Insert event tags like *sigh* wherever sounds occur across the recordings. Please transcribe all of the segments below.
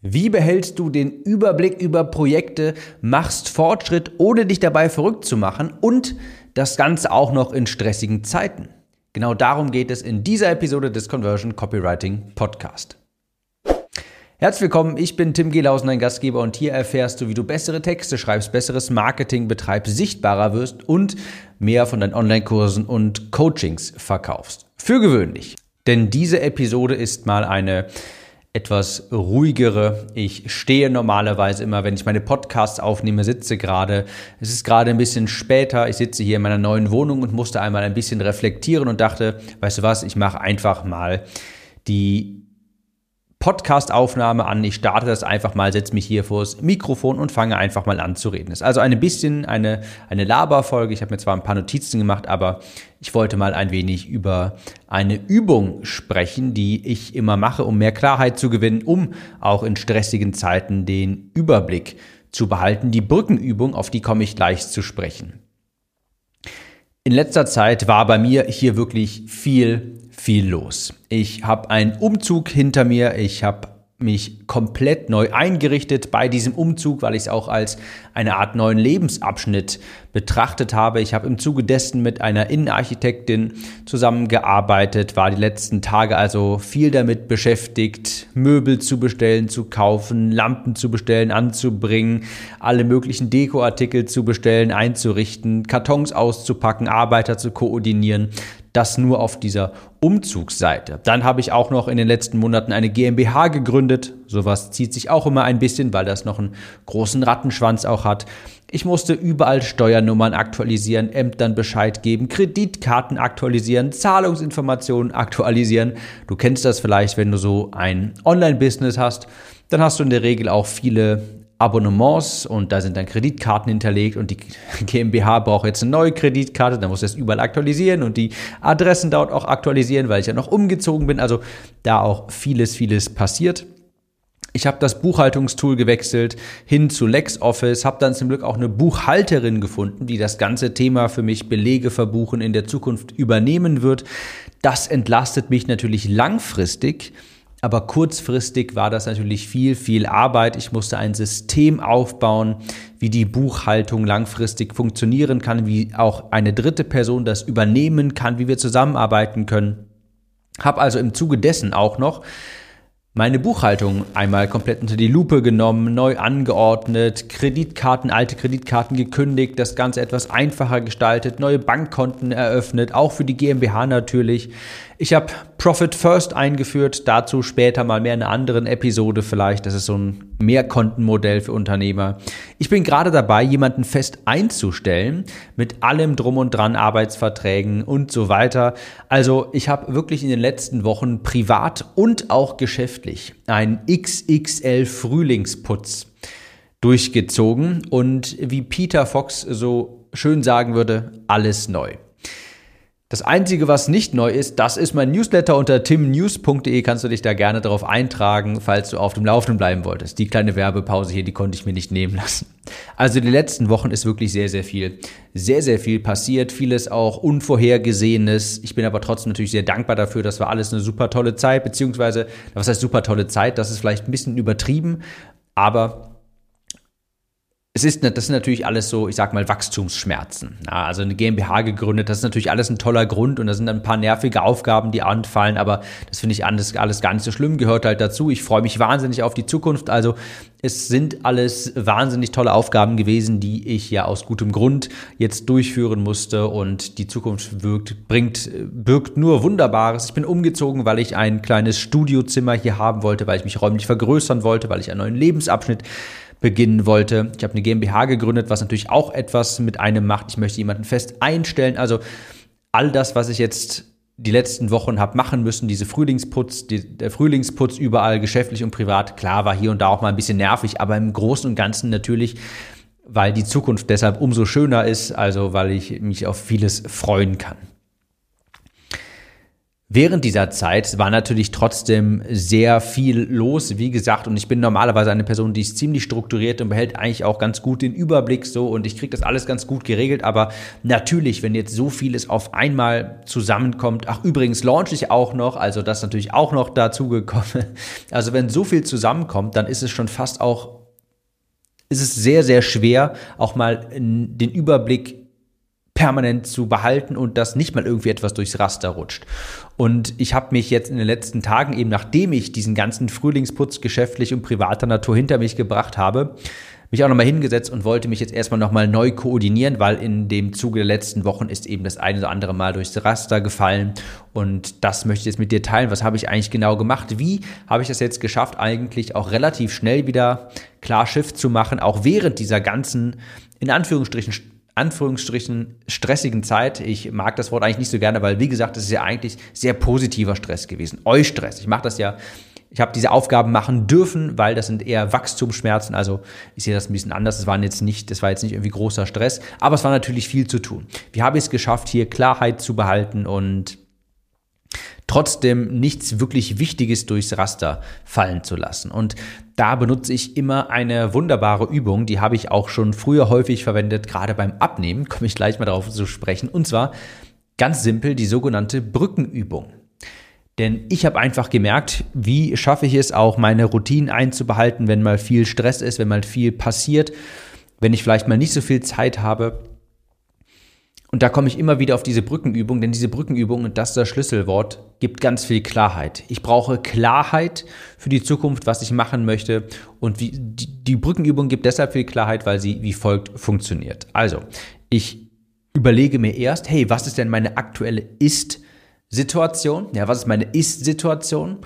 Wie behältst du den Überblick über Projekte, machst Fortschritt, ohne dich dabei verrückt zu machen und das Ganze auch noch in stressigen Zeiten? Genau darum geht es in dieser Episode des Conversion Copywriting Podcast. Herzlich willkommen, ich bin Tim Gehlhausen, dein Gastgeber und hier erfährst du, wie du bessere Texte schreibst, besseres Marketing betreibst, sichtbarer wirst und mehr von deinen Online-Kursen und Coachings verkaufst. Für gewöhnlich. Denn diese Episode ist mal eine etwas ruhigere. Ich stehe normalerweise immer, wenn ich meine Podcasts aufnehme, sitze gerade. Es ist gerade ein bisschen später. Ich sitze hier in meiner neuen Wohnung und musste einmal ein bisschen reflektieren und dachte, weißt du was, ich mache einfach mal die Podcast-Aufnahme an. Ich starte das einfach mal, setze mich hier vors Mikrofon und fange einfach mal an zu reden. Das ist also ein bisschen eine, eine Laberfolge. Ich habe mir zwar ein paar Notizen gemacht, aber ich wollte mal ein wenig über eine Übung sprechen, die ich immer mache, um mehr Klarheit zu gewinnen, um auch in stressigen Zeiten den Überblick zu behalten. Die Brückenübung, auf die komme ich gleich zu sprechen. In letzter Zeit war bei mir hier wirklich viel viel los. Ich habe einen Umzug hinter mir, ich habe mich komplett neu eingerichtet bei diesem Umzug, weil ich es auch als eine Art neuen Lebensabschnitt betrachtet habe. Ich habe im Zuge dessen mit einer Innenarchitektin zusammengearbeitet, war die letzten Tage also viel damit beschäftigt, Möbel zu bestellen, zu kaufen, Lampen zu bestellen, anzubringen, alle möglichen Dekoartikel zu bestellen, einzurichten, Kartons auszupacken, Arbeiter zu koordinieren das nur auf dieser Umzugsseite. Dann habe ich auch noch in den letzten Monaten eine GmbH gegründet. Sowas zieht sich auch immer ein bisschen, weil das noch einen großen Rattenschwanz auch hat. Ich musste überall Steuernummern aktualisieren, Ämtern Bescheid geben, Kreditkarten aktualisieren, Zahlungsinformationen aktualisieren. Du kennst das vielleicht, wenn du so ein Online-Business hast. Dann hast du in der Regel auch viele Abonnements und da sind dann Kreditkarten hinterlegt und die *laughs* GmbH braucht jetzt eine neue Kreditkarte, dann muss das überall aktualisieren und die Adressen dort auch aktualisieren, weil ich ja noch umgezogen bin. Also da auch vieles, vieles passiert. Ich habe das Buchhaltungstool gewechselt hin zu LexOffice, habe dann zum Glück auch eine Buchhalterin gefunden, die das ganze Thema für mich Belege verbuchen in der Zukunft übernehmen wird. Das entlastet mich natürlich langfristig aber kurzfristig war das natürlich viel, viel Arbeit. Ich musste ein System aufbauen, wie die Buchhaltung langfristig funktionieren kann, wie auch eine dritte Person das übernehmen kann, wie wir zusammenarbeiten können. Hab also im Zuge dessen auch noch meine Buchhaltung einmal komplett unter die Lupe genommen, neu angeordnet, Kreditkarten, alte Kreditkarten gekündigt, das Ganze etwas einfacher gestaltet, neue Bankkonten eröffnet, auch für die GmbH natürlich. Ich habe Profit First eingeführt, dazu später mal mehr in einer anderen Episode vielleicht. Das ist so ein Mehrkontenmodell für Unternehmer. Ich bin gerade dabei, jemanden fest einzustellen mit allem drum und dran, Arbeitsverträgen und so weiter. Also ich habe wirklich in den letzten Wochen privat und auch geschäftlich einen XXL Frühlingsputz durchgezogen und wie Peter Fox so schön sagen würde, alles neu. Das Einzige, was nicht neu ist, das ist mein Newsletter unter timnews.de. Kannst du dich da gerne darauf eintragen, falls du auf dem Laufenden bleiben wolltest. Die kleine Werbepause hier, die konnte ich mir nicht nehmen lassen. Also die letzten Wochen ist wirklich sehr, sehr viel, sehr, sehr viel passiert. Vieles auch Unvorhergesehenes. Ich bin aber trotzdem natürlich sehr dankbar dafür. Das war alles eine super tolle Zeit, beziehungsweise, was heißt super tolle Zeit? Das ist vielleicht ein bisschen übertrieben, aber es ist, das sind natürlich alles so, ich sag mal, Wachstumsschmerzen. Ja, also eine GmbH gegründet, das ist natürlich alles ein toller Grund und da sind ein paar nervige Aufgaben, die anfallen, aber das finde ich alles, alles gar nicht so schlimm, gehört halt dazu. Ich freue mich wahnsinnig auf die Zukunft. Also es sind alles wahnsinnig tolle Aufgaben gewesen, die ich ja aus gutem Grund jetzt durchführen musste und die Zukunft wirkt, bringt, birgt nur Wunderbares. Ich bin umgezogen, weil ich ein kleines Studiozimmer hier haben wollte, weil ich mich räumlich vergrößern wollte, weil ich einen neuen Lebensabschnitt beginnen wollte. Ich habe eine GmbH gegründet, was natürlich auch etwas mit einem macht. Ich möchte jemanden fest einstellen. Also all das, was ich jetzt die letzten Wochen habe machen müssen, diese Frühlingsputz, die, der Frühlingsputz überall, geschäftlich und privat, klar war hier und da auch mal ein bisschen nervig, aber im Großen und Ganzen natürlich, weil die Zukunft deshalb umso schöner ist, also weil ich mich auf vieles freuen kann. Während dieser Zeit war natürlich trotzdem sehr viel los, wie gesagt, und ich bin normalerweise eine Person, die ist ziemlich strukturiert und behält eigentlich auch ganz gut den Überblick so und ich kriege das alles ganz gut geregelt, aber natürlich, wenn jetzt so vieles auf einmal zusammenkommt, ach übrigens launch ich auch noch, also das natürlich auch noch dazu gekommen. *laughs* Also wenn so viel zusammenkommt, dann ist es schon fast auch ist es sehr sehr schwer auch mal den Überblick permanent zu behalten und dass nicht mal irgendwie etwas durchs Raster rutscht. Und ich habe mich jetzt in den letzten Tagen, eben nachdem ich diesen ganzen Frühlingsputz geschäftlich und privater Natur hinter mich gebracht habe, mich auch nochmal hingesetzt und wollte mich jetzt erstmal nochmal neu koordinieren, weil in dem Zuge der letzten Wochen ist eben das eine oder andere Mal durchs Raster gefallen und das möchte ich jetzt mit dir teilen. Was habe ich eigentlich genau gemacht? Wie habe ich das jetzt geschafft, eigentlich auch relativ schnell wieder klar Schiff zu machen, auch während dieser ganzen, in Anführungsstrichen, Anführungsstrichen stressigen Zeit. Ich mag das Wort eigentlich nicht so gerne, weil wie gesagt, das ist ja eigentlich sehr positiver Stress gewesen. Eustress. Ich mache das ja ich habe diese Aufgaben machen dürfen, weil das sind eher Wachstumsschmerzen. Also ich sehe das ein bisschen anders. Das waren jetzt nicht, das war jetzt nicht irgendwie großer Stress, aber es war natürlich viel zu tun. Wie habe ich es geschafft, hier Klarheit zu behalten und trotzdem nichts wirklich Wichtiges durchs Raster fallen zu lassen. Und da benutze ich immer eine wunderbare Übung, die habe ich auch schon früher häufig verwendet, gerade beim Abnehmen, komme ich gleich mal darauf zu sprechen, und zwar ganz simpel die sogenannte Brückenübung. Denn ich habe einfach gemerkt, wie schaffe ich es auch, meine Routinen einzubehalten, wenn mal viel Stress ist, wenn mal viel passiert, wenn ich vielleicht mal nicht so viel Zeit habe, und da komme ich immer wieder auf diese Brückenübung, denn diese Brückenübung, und das ist das Schlüsselwort, gibt ganz viel Klarheit. Ich brauche Klarheit für die Zukunft, was ich machen möchte. Und wie, die, die Brückenübung gibt deshalb viel Klarheit, weil sie wie folgt funktioniert. Also, ich überlege mir erst, hey, was ist denn meine aktuelle Ist-Situation? Ja, was ist meine Ist-Situation?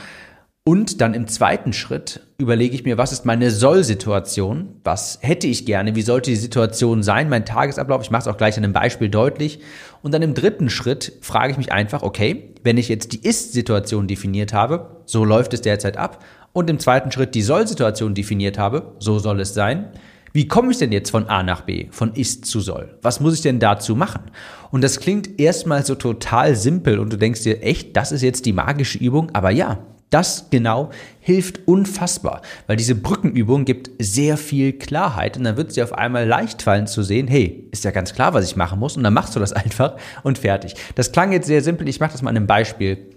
Und dann im zweiten Schritt überlege ich mir, was ist meine Soll-Situation? Was hätte ich gerne? Wie sollte die Situation sein? Mein Tagesablauf? Ich mache es auch gleich an einem Beispiel deutlich. Und dann im dritten Schritt frage ich mich einfach, okay, wenn ich jetzt die Ist-Situation definiert habe, so läuft es derzeit ab. Und im zweiten Schritt die Soll-Situation definiert habe, so soll es sein. Wie komme ich denn jetzt von A nach B, von ist zu soll? Was muss ich denn dazu machen? Und das klingt erstmal so total simpel und du denkst dir, echt, das ist jetzt die magische Übung? Aber ja, das genau hilft unfassbar, weil diese Brückenübung gibt sehr viel Klarheit und dann wird es dir auf einmal leicht fallen zu sehen, hey, ist ja ganz klar, was ich machen muss und dann machst du das *laughs* einfach und fertig. Das klang jetzt sehr simpel, ich mache das mal an einem Beispiel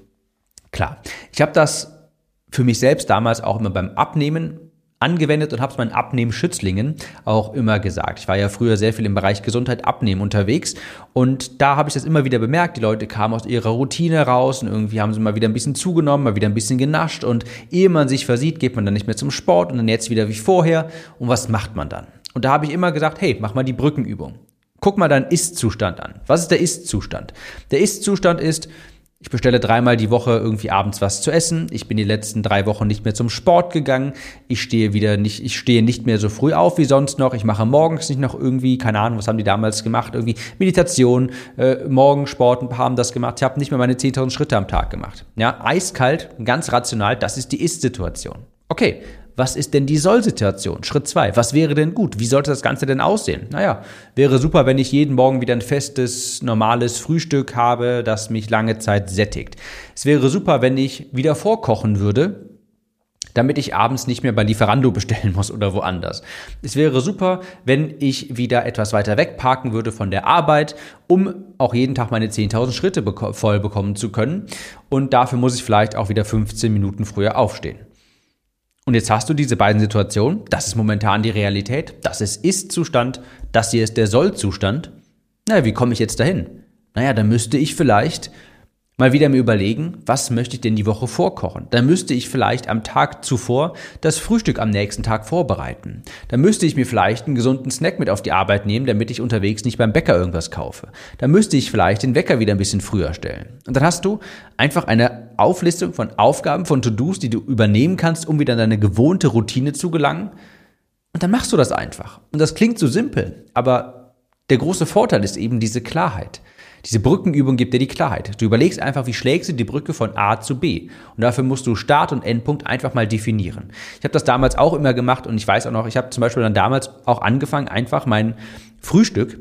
klar. Ich habe das für mich selbst damals auch immer beim Abnehmen angewendet und habe es meinen Abnehmschützlingen auch immer gesagt. Ich war ja früher sehr viel im Bereich Gesundheit Abnehmen unterwegs und da habe ich das immer wieder bemerkt. Die Leute kamen aus ihrer Routine raus und irgendwie haben sie mal wieder ein bisschen zugenommen, mal wieder ein bisschen genascht und ehe man sich versieht, geht man dann nicht mehr zum Sport und dann jetzt wieder wie vorher. Und was macht man dann? Und da habe ich immer gesagt, hey, mach mal die Brückenübung. Guck mal deinen Ist-Zustand an. Was ist der Ist-Zustand? Der Ist-Zustand ist, ich bestelle dreimal die Woche irgendwie abends was zu essen. Ich bin die letzten drei Wochen nicht mehr zum Sport gegangen. Ich stehe wieder nicht, ich stehe nicht mehr so früh auf wie sonst noch. Ich mache morgens nicht noch irgendwie, keine Ahnung, was haben die damals gemacht? Irgendwie Meditation, äh, Morgensport, ein paar haben das gemacht. Ich habe nicht mehr meine 10.000 Schritte am Tag gemacht. Ja, eiskalt, ganz rational, das ist die Ist-Situation. Okay, was ist denn die Soll-Situation? Schritt zwei. Was wäre denn gut? Wie sollte das Ganze denn aussehen? Naja, wäre super, wenn ich jeden Morgen wieder ein festes, normales Frühstück habe, das mich lange Zeit sättigt. Es wäre super, wenn ich wieder vorkochen würde, damit ich abends nicht mehr bei Lieferando *laughs* bestellen muss oder woanders. Es wäre super, wenn ich wieder etwas weiter weg parken würde von der Arbeit, um auch jeden Tag meine 10.000 Schritte voll bekommen zu können. Und dafür muss ich vielleicht auch wieder 15 Minuten früher aufstehen. Und jetzt hast du diese beiden Situationen. Das ist momentan die Realität. Das ist Ist-Zustand. Das hier ist der Soll-Zustand. Naja, wie komme ich jetzt dahin? Naja, dann müsste ich vielleicht mal wieder mir überlegen, was möchte ich denn die Woche vorkochen? Dann müsste ich vielleicht am Tag zuvor das Frühstück am nächsten Tag vorbereiten. Dann müsste ich mir vielleicht einen gesunden Snack mit auf die Arbeit nehmen, damit ich unterwegs nicht beim Bäcker irgendwas kaufe. Dann müsste ich vielleicht den Wecker wieder ein bisschen früher stellen. Und dann hast du einfach eine Auflistung von Aufgaben, von To-Dos, die du übernehmen kannst, um wieder in deine gewohnte Routine zu gelangen. Und dann machst du das einfach. Und das klingt so simpel, aber der große Vorteil ist eben diese Klarheit. Diese Brückenübung gibt dir die Klarheit. Du überlegst einfach, wie schlägst du die Brücke von A zu B. Und dafür musst du Start und Endpunkt einfach mal definieren. Ich habe das damals auch immer gemacht und ich weiß auch noch, ich habe zum Beispiel dann damals auch angefangen, einfach mein Frühstück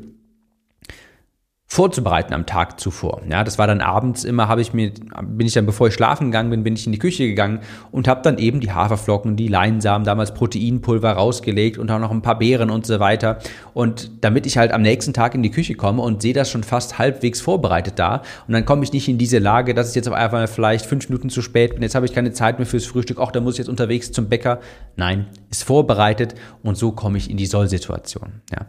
vorzubereiten am Tag zuvor. Ja, das war dann abends immer, habe ich mir, bin ich dann, bevor ich schlafen gegangen bin, bin ich in die Küche gegangen und habe dann eben die Haferflocken, die Leinsamen, damals Proteinpulver rausgelegt und auch noch ein paar Beeren und so weiter. Und damit ich halt am nächsten Tag in die Küche komme und sehe das schon fast halbwegs vorbereitet da und dann komme ich nicht in diese Lage, dass ich jetzt auf einmal vielleicht fünf Minuten zu spät bin, jetzt habe ich keine Zeit mehr fürs Frühstück, auch da muss ich jetzt unterwegs zum Bäcker. Nein, ist vorbereitet und so komme ich in die Soll-Situation. Ja.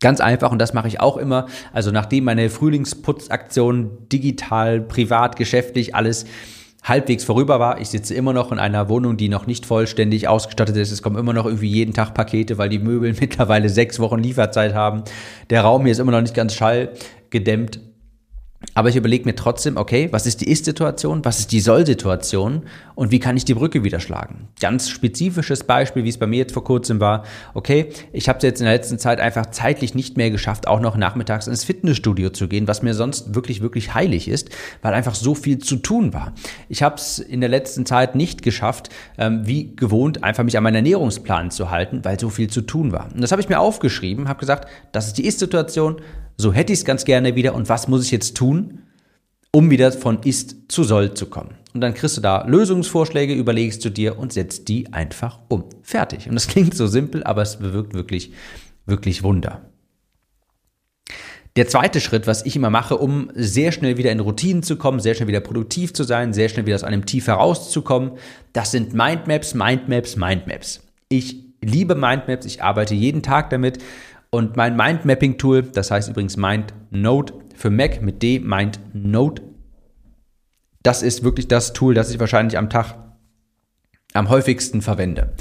Ganz einfach und das mache ich auch immer. Also nachdem meine Frühlingsputzaktion digital, privat, geschäftlich alles halbwegs vorüber war. Ich sitze immer noch in einer Wohnung, die noch nicht vollständig ausgestattet ist. Es kommen immer noch irgendwie jeden Tag Pakete, weil die Möbel *laughs* mittlerweile sechs Wochen Lieferzeit haben. Der Raum hier ist immer noch nicht ganz schallgedämmt. Aber ich überlege mir trotzdem, okay, was ist die Ist-Situation, was ist die Soll-Situation und wie kann ich die Brücke wieder schlagen? Ganz spezifisches Beispiel, wie es bei mir jetzt vor kurzem war. Okay, ich habe es jetzt in der letzten Zeit einfach zeitlich nicht mehr geschafft, auch noch nachmittags ins Fitnessstudio zu gehen, was mir sonst wirklich, wirklich heilig ist, weil einfach so viel zu tun war. Ich habe es in der letzten Zeit nicht geschafft, ähm, wie gewohnt, einfach mich an meinen Ernährungsplan zu halten, weil so viel zu tun war. Und das habe ich mir aufgeschrieben, habe gesagt, das ist die Ist-Situation, so hätte ich es ganz gerne wieder und was muss ich jetzt tun, um wieder von ist zu soll zu kommen. Und dann kriegst du da Lösungsvorschläge, überlegst du dir und setzt die einfach um. Fertig. Und das *laughs* klingt so simpel, aber es bewirkt wirklich, wirklich Wunder. Der zweite Schritt, was ich immer mache, um sehr schnell wieder in Routinen zu kommen, sehr schnell wieder produktiv zu sein, sehr schnell wieder aus einem Tief herauszukommen, das sind Mindmaps, Mindmaps, Mindmaps. Ich liebe Mindmaps, ich arbeite jeden Tag damit und mein Mindmapping-Tool, das heißt übrigens MindNote für Mac mit D, MindNote, das ist wirklich das Tool, das ich wahrscheinlich am Tag am häufigsten verwende.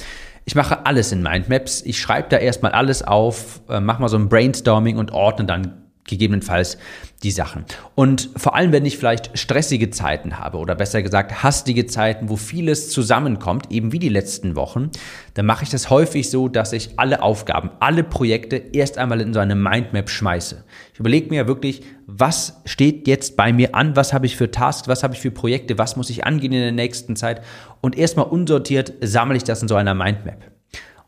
Ich mache alles in Mindmaps. Ich schreibe da erstmal alles auf, äh, mache mal so ein Brainstorming und ordne dann gegebenenfalls die Sachen. Und vor allem, wenn ich vielleicht stressige Zeiten habe oder besser gesagt hastige Zeiten, wo vieles zusammenkommt, eben wie die letzten Wochen, dann mache ich das häufig so, dass ich alle Aufgaben, alle Projekte erst einmal in so eine Mindmap schmeiße. Ich überlege mir wirklich, was steht jetzt bei mir an, was habe ich für Tasks, was habe ich für Projekte, was muss ich angehen in der nächsten Zeit und erstmal unsortiert sammle ich das in so einer Mindmap.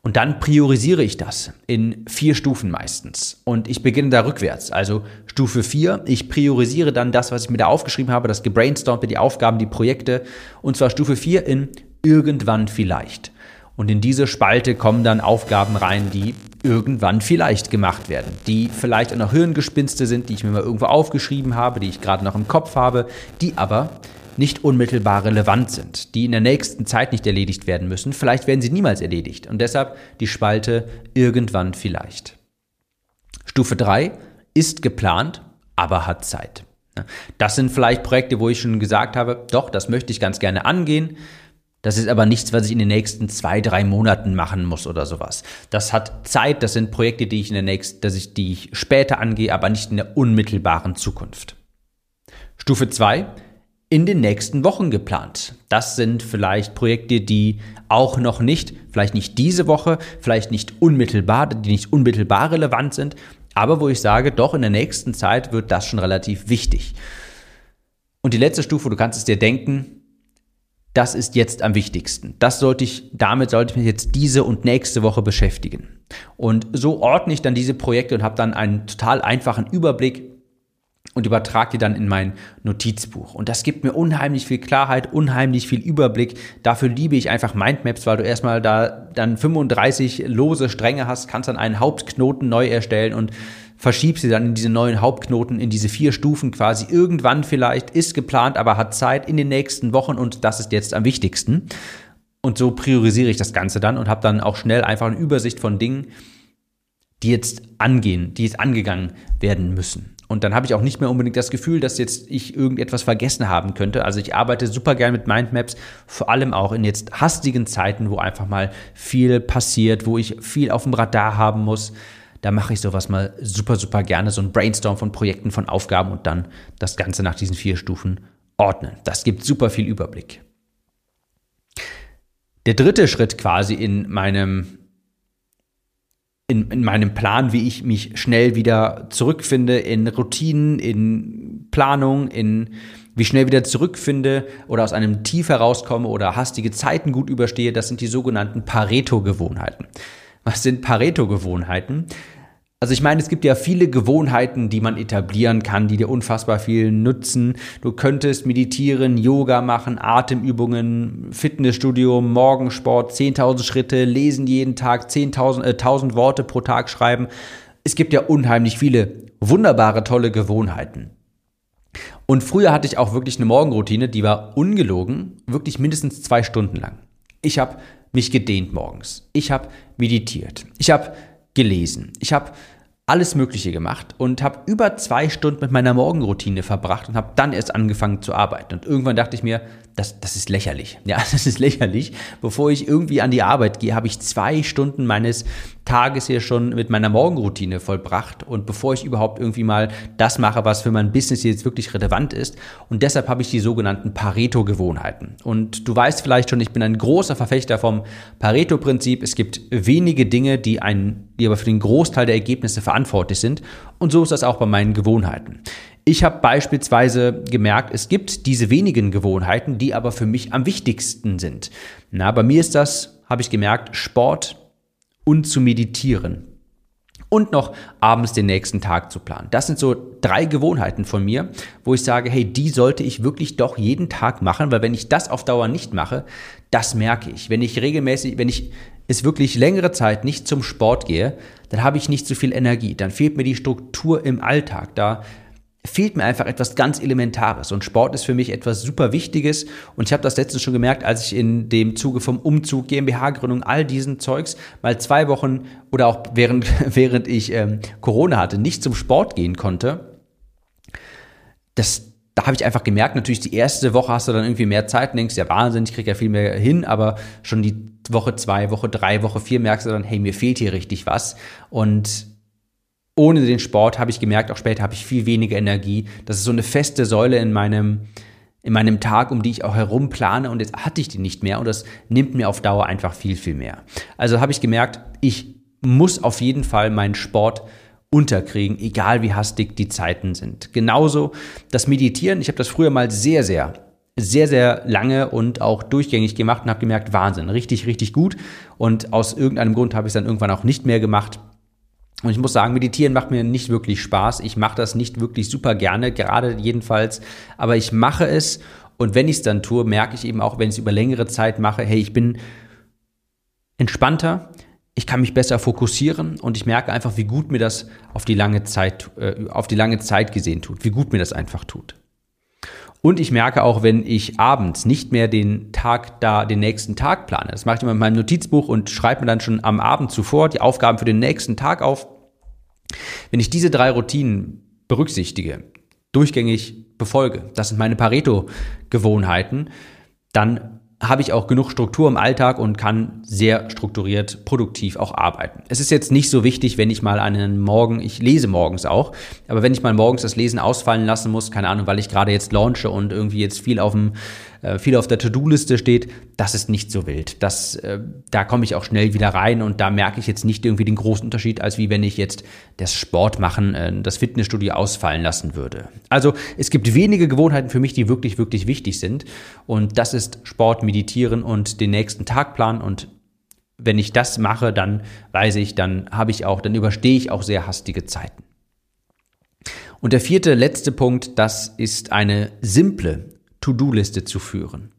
Und dann priorisiere ich das in vier Stufen meistens. Und ich beginne da rückwärts. Also Stufe vier, ich priorisiere dann das, was ich mir da aufgeschrieben habe, das gebrainstormte, die Aufgaben, die Projekte. Und zwar Stufe vier in irgendwann vielleicht. Und in diese Spalte kommen dann Aufgaben rein, die irgendwann vielleicht gemacht werden, die vielleicht auch noch Hirngespinste sind, die ich mir mal irgendwo aufgeschrieben habe, die ich gerade noch im Kopf habe, die aber nicht unmittelbar relevant sind, die in der nächsten Zeit nicht erledigt werden müssen. Vielleicht werden sie niemals erledigt und deshalb die Spalte irgendwann vielleicht. Stufe 3 ist geplant, aber hat Zeit. Das sind vielleicht Projekte, wo ich schon gesagt habe, doch, das möchte ich ganz gerne angehen. Das ist aber nichts, was ich in den nächsten zwei, drei Monaten machen muss oder sowas. Das hat Zeit, das sind Projekte, die ich in der nächsten, dass ich, die ich später angehe, aber nicht in der unmittelbaren Zukunft. Stufe 2 in den nächsten Wochen geplant. Das sind vielleicht Projekte, die auch noch nicht, vielleicht nicht diese Woche, vielleicht nicht unmittelbar, die nicht unmittelbar relevant sind, aber wo ich sage, doch in der nächsten Zeit wird das schon relativ wichtig. Und die letzte Stufe, du kannst es dir denken, das ist jetzt am wichtigsten. Das sollte ich, damit sollte ich mich jetzt diese und nächste Woche beschäftigen. Und so ordne ich dann diese Projekte und habe dann einen total einfachen Überblick, und übertrage die dann in mein Notizbuch. Und das gibt mir unheimlich viel Klarheit, unheimlich viel Überblick. Dafür liebe ich einfach Mindmaps, weil du erstmal da dann 35 lose Stränge hast, kannst dann einen Hauptknoten neu erstellen und verschiebst sie dann in diese neuen Hauptknoten, in diese vier Stufen quasi. Irgendwann vielleicht ist geplant, aber hat Zeit in den nächsten Wochen und das ist jetzt am wichtigsten. Und so priorisiere ich das Ganze dann und habe dann auch schnell einfach eine Übersicht von Dingen, die jetzt angehen, die jetzt angegangen werden müssen. Und dann habe ich auch nicht mehr unbedingt das Gefühl, dass jetzt ich irgendetwas vergessen haben könnte. Also ich arbeite super gern mit Mindmaps, vor allem auch in jetzt hastigen Zeiten, wo einfach mal viel passiert, wo ich viel auf dem Radar haben muss. Da mache ich sowas mal super, super gerne, so ein Brainstorm von Projekten, von Aufgaben und dann das Ganze nach diesen vier Stufen ordnen. Das gibt super viel Überblick. Der dritte Schritt quasi in meinem in, in meinem Plan, wie ich mich schnell wieder zurückfinde in Routinen, in Planung, in wie schnell wieder zurückfinde oder aus einem Tief herauskomme oder hastige Zeiten gut überstehe, das sind die sogenannten Pareto-Gewohnheiten. Was sind Pareto-Gewohnheiten? Also ich meine, es gibt ja viele Gewohnheiten, die man etablieren kann, die dir unfassbar viel nutzen. Du könntest meditieren, Yoga machen, Atemübungen, Fitnessstudio, Morgensport, 10.000 Schritte, lesen jeden Tag, 10.000 äh, 1000 Worte pro Tag schreiben. Es gibt ja unheimlich viele wunderbare, tolle Gewohnheiten. Und früher hatte ich auch wirklich eine Morgenroutine, die war ungelogen, wirklich mindestens zwei Stunden lang. Ich habe mich gedehnt morgens. Ich habe meditiert. Ich habe gelesen. Ich habe alles Mögliche gemacht und habe über zwei Stunden mit meiner Morgenroutine verbracht und habe dann erst angefangen zu arbeiten. Und irgendwann dachte ich mir, das, das ist lächerlich. Ja, *laughs* das ist lächerlich. Bevor ich irgendwie an die Arbeit gehe, habe ich zwei Stunden meines Tages hier schon mit meiner Morgenroutine vollbracht. Und bevor ich überhaupt irgendwie mal das mache, was für mein Business jetzt wirklich relevant ist. Und deshalb habe ich die sogenannten Pareto-Gewohnheiten. Und du weißt vielleicht schon, ich bin ein großer Verfechter vom Pareto-Prinzip. Es gibt wenige Dinge, die, ein, die aber für den Großteil der Ergebnisse verantwortlich sind. Und so ist das auch bei meinen Gewohnheiten. Ich habe beispielsweise gemerkt, es gibt diese wenigen Gewohnheiten, die aber für mich am wichtigsten sind. Na, bei mir ist das, habe ich gemerkt, Sport und zu meditieren. Und noch abends den nächsten Tag zu planen. Das sind so drei Gewohnheiten von mir, wo ich sage, hey, die sollte ich wirklich doch jeden Tag machen, weil wenn ich das auf Dauer nicht mache, das merke ich. Wenn ich regelmäßig, wenn ich es wirklich längere Zeit nicht zum Sport gehe, dann habe ich nicht so viel Energie. Dann fehlt mir die Struktur im Alltag. Da fehlt mir einfach etwas ganz Elementares. Und Sport ist für mich etwas super Wichtiges. Und ich habe das letztens schon gemerkt, als ich in dem Zuge vom Umzug, GmbH-Gründung, all diesen Zeugs mal zwei Wochen oder auch während, *laughs* während ich ähm, Corona hatte, nicht zum Sport gehen konnte. Das, da habe ich einfach gemerkt, natürlich die erste Woche hast du dann irgendwie mehr Zeit und denkst, ja Wahnsinn, ich kriege ja viel mehr hin, aber schon die Woche zwei, Woche drei, Woche vier merkst du dann, hey, mir fehlt hier richtig was. Und ohne den Sport habe ich gemerkt, auch später habe ich viel weniger Energie. Das ist so eine feste Säule in meinem, in meinem Tag, um die ich auch herum plane und jetzt hatte ich die nicht mehr und das nimmt mir auf Dauer einfach viel, viel mehr. Also habe ich gemerkt, ich muss auf jeden Fall meinen Sport unterkriegen, egal wie hastig die Zeiten sind. Genauso das Meditieren, ich habe das früher mal sehr, sehr sehr, sehr lange und auch durchgängig gemacht und habe gemerkt, Wahnsinn, richtig, richtig gut. Und aus irgendeinem Grund habe ich es dann irgendwann auch nicht mehr gemacht. Und ich muss sagen, meditieren macht mir nicht wirklich Spaß. Ich mache das nicht wirklich super gerne, gerade jedenfalls. Aber ich mache es und wenn ich es dann tue, merke ich eben auch, wenn ich es über längere Zeit mache, hey, ich bin entspannter, ich kann mich besser fokussieren und ich merke einfach, wie gut mir das auf die lange Zeit, äh, auf die lange Zeit gesehen tut, wie gut mir das einfach tut. Und ich merke auch, wenn ich abends nicht mehr den Tag da, den nächsten Tag plane. Das mache ich immer in meinem Notizbuch und schreibe mir dann schon am Abend zuvor die Aufgaben für den nächsten Tag auf. Wenn ich diese drei Routinen berücksichtige, durchgängig befolge, das sind meine Pareto-Gewohnheiten, dann habe ich auch genug Struktur im Alltag und kann sehr strukturiert, produktiv auch arbeiten. Es ist jetzt nicht so wichtig, wenn ich mal einen Morgen, ich lese morgens auch, aber wenn ich mal morgens das Lesen ausfallen lassen muss, keine Ahnung, weil ich gerade jetzt launche und irgendwie jetzt viel auf dem viel auf der To-Do-Liste steht, das ist nicht so wild. Das, äh, da komme ich auch schnell wieder rein und da merke ich jetzt nicht irgendwie den großen Unterschied, als wie wenn ich jetzt das Sport machen, äh, das Fitnessstudio ausfallen lassen würde. Also es gibt wenige Gewohnheiten für mich, die wirklich, wirklich wichtig sind. Und das ist Sport, Meditieren und den nächsten Tag planen und wenn ich das mache, dann weiß ich, dann habe ich auch, dann überstehe ich auch sehr hastige Zeiten. Und der vierte, letzte Punkt, das ist eine simple To-Do-Liste zu führen.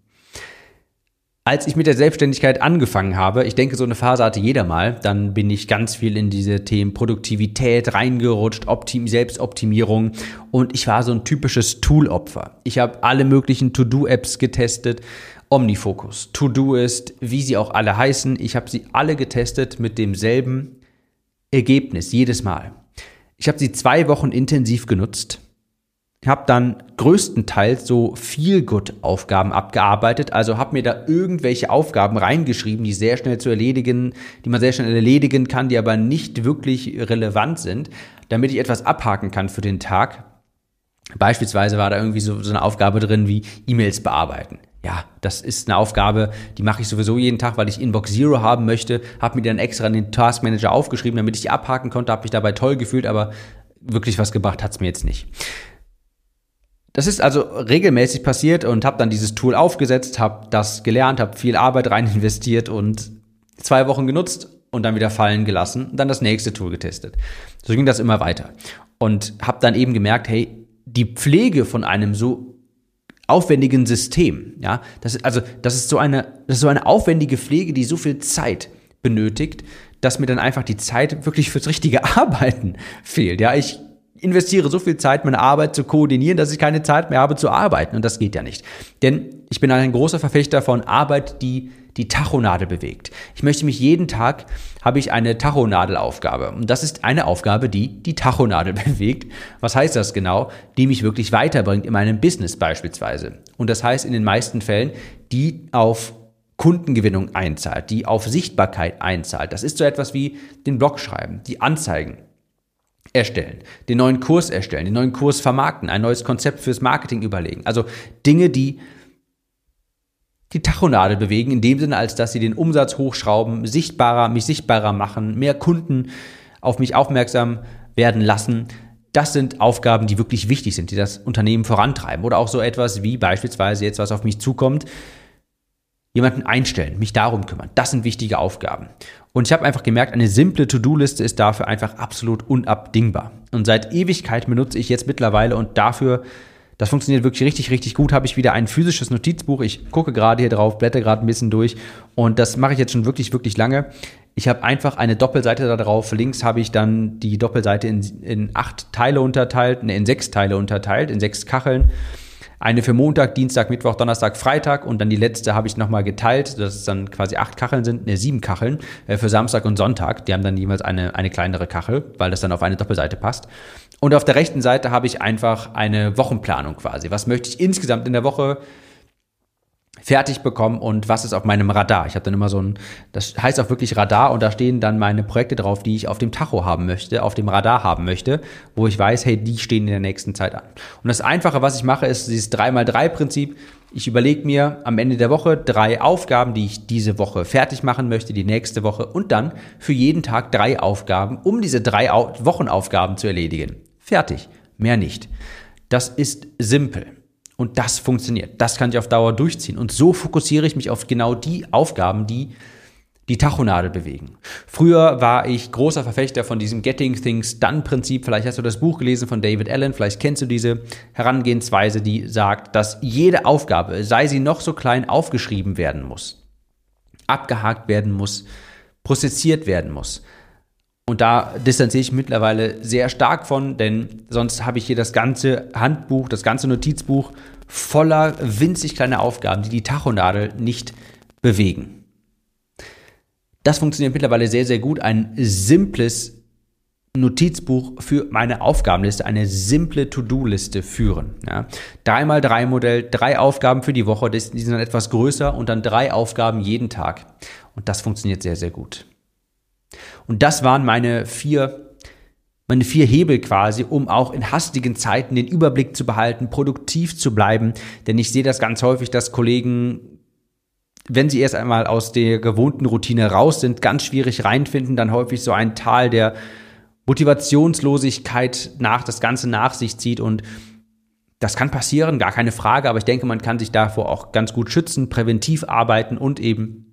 Als ich mit der Selbstständigkeit angefangen habe, ich denke, so eine Phase hatte jeder mal, dann bin ich ganz viel in diese Themen Produktivität reingerutscht, Optim Selbstoptimierung und ich war so ein typisches Tool-Opfer. Ich habe alle möglichen To-Do-Apps getestet, Omnifocus, To-Do-Ist, wie sie auch alle heißen. Ich habe sie alle getestet mit demselben Ergebnis jedes Mal. Ich habe sie zwei Wochen intensiv genutzt habe dann größtenteils so viel good Aufgaben abgearbeitet, also habe mir da irgendwelche Aufgaben reingeschrieben, die sehr schnell zu erledigen, die man sehr schnell erledigen kann, die aber nicht wirklich relevant sind, damit ich etwas abhaken kann für den Tag. Beispielsweise war da irgendwie so, so eine Aufgabe drin wie E-Mails bearbeiten. Ja, das ist eine Aufgabe, die mache ich sowieso jeden Tag, weil ich Inbox Zero haben möchte. Habe mir dann extra in den Task Manager aufgeschrieben, damit ich die abhaken konnte. Habe mich dabei toll gefühlt, aber wirklich was gebracht hat's mir jetzt nicht. Das ist also regelmäßig passiert und habe dann dieses Tool aufgesetzt, habe das gelernt, habe viel Arbeit rein *laughs* investiert und zwei Wochen genutzt und dann wieder fallen gelassen und dann das nächste Tool getestet. So ging das immer weiter. Und habe dann eben gemerkt, hey, die Pflege von einem so aufwendigen System, ja, das ist, also das ist so eine, das ist so eine aufwendige Pflege, die so viel Zeit benötigt, dass mir dann einfach die Zeit wirklich fürs richtige *laughs* Arbeiten fehlt. Ja, ich investiere so viel Zeit, meine Arbeit zu koordinieren, dass ich keine Zeit mehr habe zu arbeiten. Und das geht ja nicht. Denn ich bin ein großer Verfechter von Arbeit, die die Tachonadel bewegt. Ich möchte mich jeden Tag, habe ich eine Tachonadelaufgabe. Und das ist eine Aufgabe, die die Tachonadel *laughs* bewegt. Was heißt das genau? Die mich wirklich weiterbringt in meinem Business beispielsweise. Und das heißt in den meisten Fällen, die auf Kundengewinnung einzahlt, die auf Sichtbarkeit einzahlt. Das ist so etwas wie den Blog schreiben, die Anzeigen erstellen, den neuen Kurs erstellen, den neuen Kurs vermarkten, ein neues Konzept fürs Marketing überlegen. Also Dinge, die die Tachonadel bewegen, in dem Sinne, als dass sie den Umsatz hochschrauben, sichtbarer, mich sichtbarer machen, mehr Kunden auf mich aufmerksam werden lassen. Das sind Aufgaben, die wirklich wichtig sind, die das Unternehmen vorantreiben. Oder auch so etwas wie beispielsweise jetzt, was auf mich zukommt, jemanden einstellen, mich darum kümmern. Das sind wichtige Aufgaben. Und ich habe einfach gemerkt, eine simple To-Do-Liste ist dafür einfach absolut unabdingbar. Und seit Ewigkeit benutze ich jetzt mittlerweile und dafür das funktioniert wirklich richtig, richtig gut. Habe ich wieder ein physisches Notizbuch. Ich gucke gerade hier drauf, blätter gerade ein bisschen durch und das mache ich jetzt schon wirklich, wirklich lange. Ich habe einfach eine Doppelseite da drauf. Links habe ich dann die Doppelseite in, in acht Teile unterteilt, ne, in sechs Teile unterteilt, in sechs Kacheln. Eine für Montag, Dienstag, Mittwoch, Donnerstag, Freitag und dann die letzte habe ich nochmal geteilt, dass es dann quasi acht Kacheln sind, ne, sieben Kacheln äh, für Samstag und Sonntag. Die haben dann jeweils eine, eine kleinere Kachel, weil das dann auf eine Doppelseite passt. Und auf der rechten Seite habe ich einfach eine Wochenplanung quasi. Was möchte ich insgesamt in der Woche fertig bekommen und was ist auf meinem Radar. Ich habe dann immer so ein, das heißt auch wirklich Radar und da stehen dann meine Projekte drauf, die ich auf dem Tacho haben möchte, auf dem Radar haben möchte, wo ich weiß, hey, die stehen in der nächsten Zeit an. Und das Einfache, was ich mache, ist dieses 3x3-Prinzip. Ich überlege mir am Ende der Woche drei Aufgaben, die ich diese Woche fertig machen möchte, die nächste Woche und dann für jeden Tag drei Aufgaben, um diese drei Wochenaufgaben zu erledigen. Fertig. Mehr nicht. Das ist simpel. Und das funktioniert. Das kann ich auf Dauer durchziehen. Und so fokussiere ich mich auf genau die Aufgaben, die die Tachonadel bewegen. Früher war ich großer Verfechter von diesem Getting Things Done Prinzip. Vielleicht hast du das Buch gelesen von David Allen. Vielleicht kennst du diese Herangehensweise, die sagt, dass jede Aufgabe, sei sie noch so klein, aufgeschrieben werden muss, abgehakt werden muss, prozessiert werden muss. Und da distanziere ich mittlerweile sehr stark von, denn sonst habe ich hier das ganze Handbuch, das ganze Notizbuch voller winzig kleiner Aufgaben, die die Tachonadel nicht bewegen. Das funktioniert mittlerweile sehr, sehr gut. Ein simples Notizbuch für meine Aufgabenliste, eine simple To-Do-Liste führen. Ja. 3x3-Modell, drei Aufgaben für die Woche, die sind dann etwas größer und dann drei Aufgaben jeden Tag. Und das funktioniert sehr, sehr gut. Und das waren meine vier, meine vier Hebel quasi, um auch in hastigen Zeiten den Überblick zu behalten, produktiv zu bleiben. Denn ich sehe das ganz häufig, dass Kollegen wenn sie erst einmal aus der gewohnten Routine raus sind, ganz schwierig reinfinden, dann häufig so ein Tal der Motivationslosigkeit nach das Ganze nach sich zieht und das kann passieren, gar keine Frage, aber ich denke, man kann sich davor auch ganz gut schützen, präventiv arbeiten und eben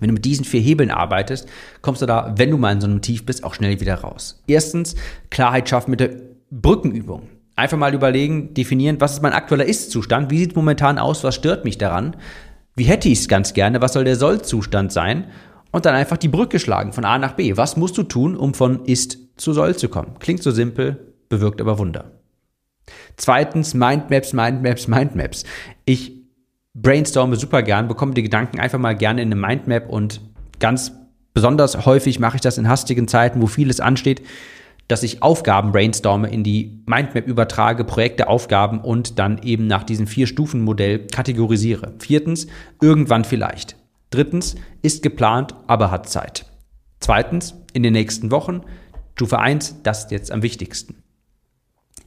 wenn du mit diesen vier Hebeln arbeitest, kommst du da, wenn du mal in so einem Tief bist, auch schnell wieder raus. Erstens, Klarheit schaffen mit der Brückenübung. Einfach mal überlegen, definieren, was ist mein aktueller Ist-Zustand, wie sieht es momentan aus, was stört mich daran, wie hätte ich es ganz gerne, was soll der Soll-Zustand sein und dann einfach die Brücke schlagen von A nach B. Was musst du tun, um von Ist zu Soll zu kommen? Klingt so simpel, bewirkt aber Wunder. Zweitens, Mindmaps, Mindmaps, Mindmaps. Ich brainstorme super gern, bekomme die Gedanken einfach mal gerne in eine Mindmap und ganz besonders häufig mache ich das in hastigen Zeiten, wo vieles ansteht, dass ich Aufgaben brainstorme, in die Mindmap übertrage, Projekte, Aufgaben und dann eben nach diesem Vier-Stufen-Modell kategorisiere. Viertens, irgendwann vielleicht. Drittens, ist geplant, aber hat Zeit. Zweitens, in den nächsten Wochen. Stufe 1, das ist jetzt am wichtigsten.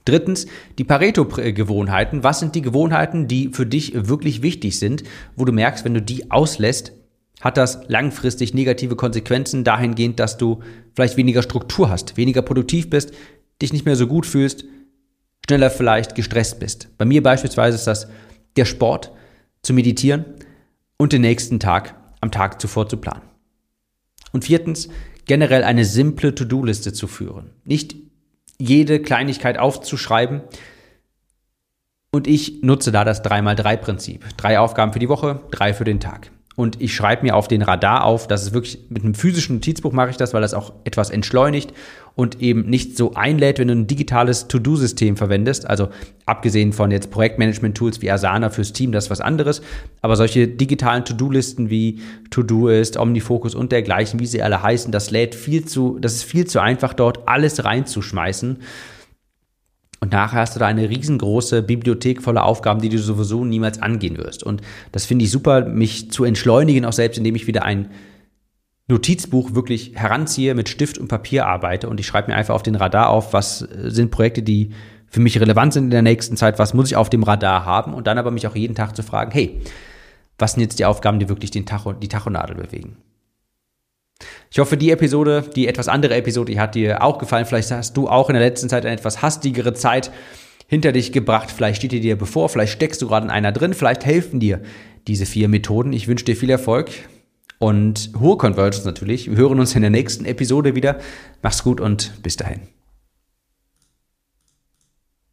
Drittens, die Pareto-Gewohnheiten. Was sind die Gewohnheiten, die für dich wirklich wichtig sind, wo du merkst, wenn du die auslässt, hat das langfristig negative Konsequenzen dahingehend, dass du vielleicht weniger Struktur hast, weniger produktiv bist, dich nicht mehr so gut fühlst, schneller vielleicht gestresst bist. Bei mir beispielsweise ist das der Sport, zu meditieren und den nächsten Tag am Tag zuvor zu planen. Und viertens, generell eine simple To-Do-Liste zu führen. Nicht jede Kleinigkeit aufzuschreiben. Und ich nutze da das 3x3-Prinzip. Drei Aufgaben für die Woche, drei für den Tag und ich schreibe mir auf den Radar auf, dass es wirklich mit einem physischen Notizbuch mache ich das, weil das auch etwas entschleunigt und eben nicht so einlädt, wenn du ein digitales To-Do-System verwendest. Also abgesehen von jetzt Projektmanagement-Tools wie Asana fürs Team, das ist was anderes. Aber solche digitalen To-Do-Listen wie To-Do-Ist, Omnifocus und dergleichen, wie sie alle heißen, das lädt viel zu, das ist viel zu einfach dort alles reinzuschmeißen. Und nachher hast du da eine riesengroße Bibliothek voller Aufgaben, die du sowieso niemals angehen wirst. Und das finde ich super, mich zu entschleunigen, auch selbst indem ich wieder ein Notizbuch wirklich heranziehe, mit Stift und Papier arbeite und ich schreibe mir einfach auf den Radar auf, was sind Projekte, die für mich relevant sind in der nächsten Zeit, was muss ich auf dem Radar haben und dann aber mich auch jeden Tag zu fragen, hey, was sind jetzt die Aufgaben, die wirklich den Tacho, die Tachonadel bewegen? Ich hoffe, die Episode, die etwas andere Episode, die hat dir auch gefallen. Vielleicht hast du auch in der letzten Zeit eine etwas hastigere Zeit hinter dich gebracht. Vielleicht steht die dir bevor, vielleicht steckst du gerade in einer drin, vielleicht helfen dir diese vier Methoden. Ich wünsche dir viel Erfolg und hohe Convergence natürlich. Wir hören uns in der nächsten Episode wieder. Mach's gut und bis dahin.